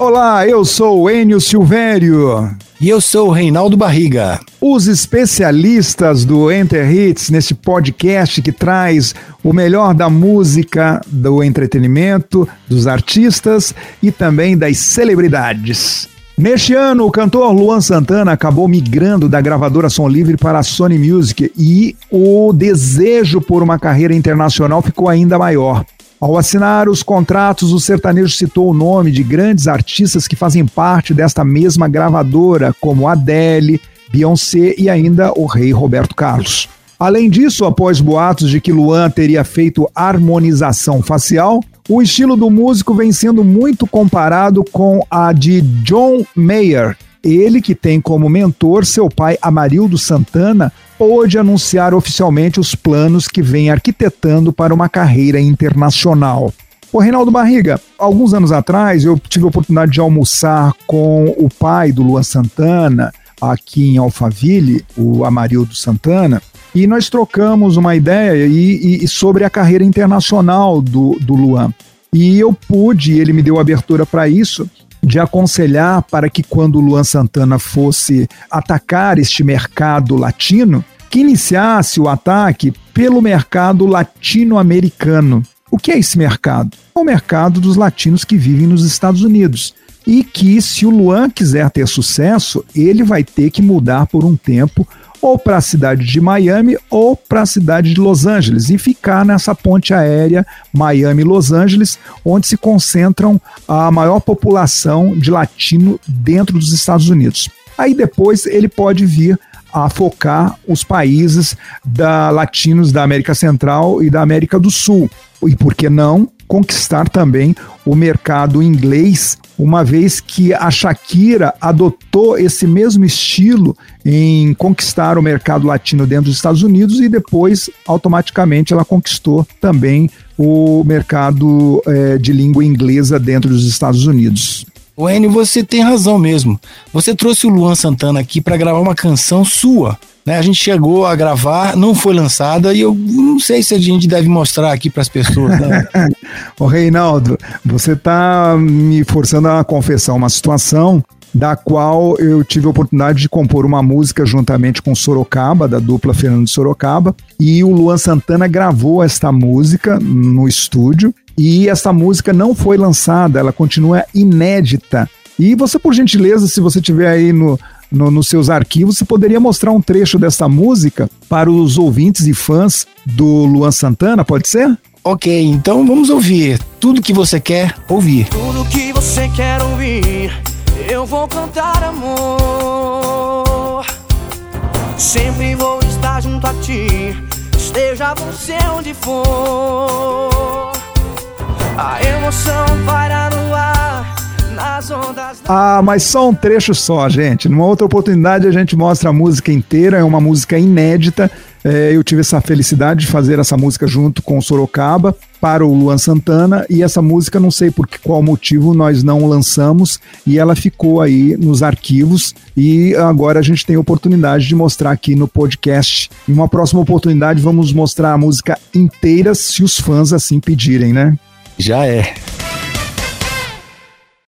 Olá, eu sou o Enio Silvério. E eu sou o Reinaldo Barriga. Os especialistas do Enter Hits, nesse podcast que traz o melhor da música, do entretenimento, dos artistas e também das celebridades. Neste ano, o cantor Luan Santana acabou migrando da gravadora Som Livre para a Sony Music e o desejo por uma carreira internacional ficou ainda maior. Ao assinar os contratos, o sertanejo citou o nome de grandes artistas que fazem parte desta mesma gravadora, como Adele, Beyoncé e ainda o rei Roberto Carlos. Além disso, após boatos de que Luan teria feito harmonização facial, o estilo do músico vem sendo muito comparado com a de John Mayer, ele que tem como mentor seu pai Amarildo Santana, pôde anunciar oficialmente os planos que vem arquitetando para uma carreira internacional. O Reinaldo Barriga, alguns anos atrás eu tive a oportunidade de almoçar com o pai do Luan Santana, aqui em Alphaville, o Amarildo Santana, e nós trocamos uma ideia e, e sobre a carreira internacional do, do Luan. E eu pude, ele me deu abertura para isso, de aconselhar para que quando o Luan Santana fosse atacar este mercado latino, que iniciasse o ataque pelo mercado latino-americano. O que é esse mercado? É o mercado dos latinos que vivem nos Estados Unidos. E que, se o Luan quiser ter sucesso, ele vai ter que mudar por um tempo ou para a cidade de Miami ou para a cidade de Los Angeles e ficar nessa ponte aérea Miami-Los Angeles, onde se concentram a maior população de latino dentro dos Estados Unidos. Aí depois ele pode vir a focar os países da latinos da América Central e da América do Sul. E por que não conquistar também o mercado inglês, uma vez que a Shakira adotou esse mesmo estilo em conquistar o mercado latino dentro dos Estados Unidos e depois, automaticamente, ela conquistou também o mercado é, de língua inglesa dentro dos Estados Unidos. O Enio, você tem razão mesmo. Você trouxe o Luan Santana aqui para gravar uma canção sua. Né? A gente chegou a gravar, não foi lançada e eu não sei se a gente deve mostrar aqui para as pessoas. Né? Ô Reinaldo, você está me forçando a confessar uma situação da qual eu tive a oportunidade de compor uma música juntamente com Sorocaba, da dupla Fernando Sorocaba, e o Luan Santana gravou esta música no estúdio e essa música não foi lançada, ela continua inédita. E você, por gentileza, se você tiver aí no, no, nos seus arquivos, você poderia mostrar um trecho dessa música para os ouvintes e fãs do Luan Santana, pode ser? Ok, então vamos ouvir tudo que você quer ouvir. Tudo que você quer ouvir, eu vou cantar amor. Sempre vou estar junto a ti, esteja você onde for. A emoção paira no ar. Nas ondas Ah, mas só um trecho só, gente. Numa outra oportunidade a gente mostra a música inteira, é uma música inédita. É, eu tive essa felicidade de fazer essa música junto com Sorocaba para o Luan Santana e essa música não sei por qual motivo nós não lançamos e ela ficou aí nos arquivos e agora a gente tem a oportunidade de mostrar aqui no podcast. Em uma próxima oportunidade vamos mostrar a música inteira se os fãs assim pedirem, né? Já é.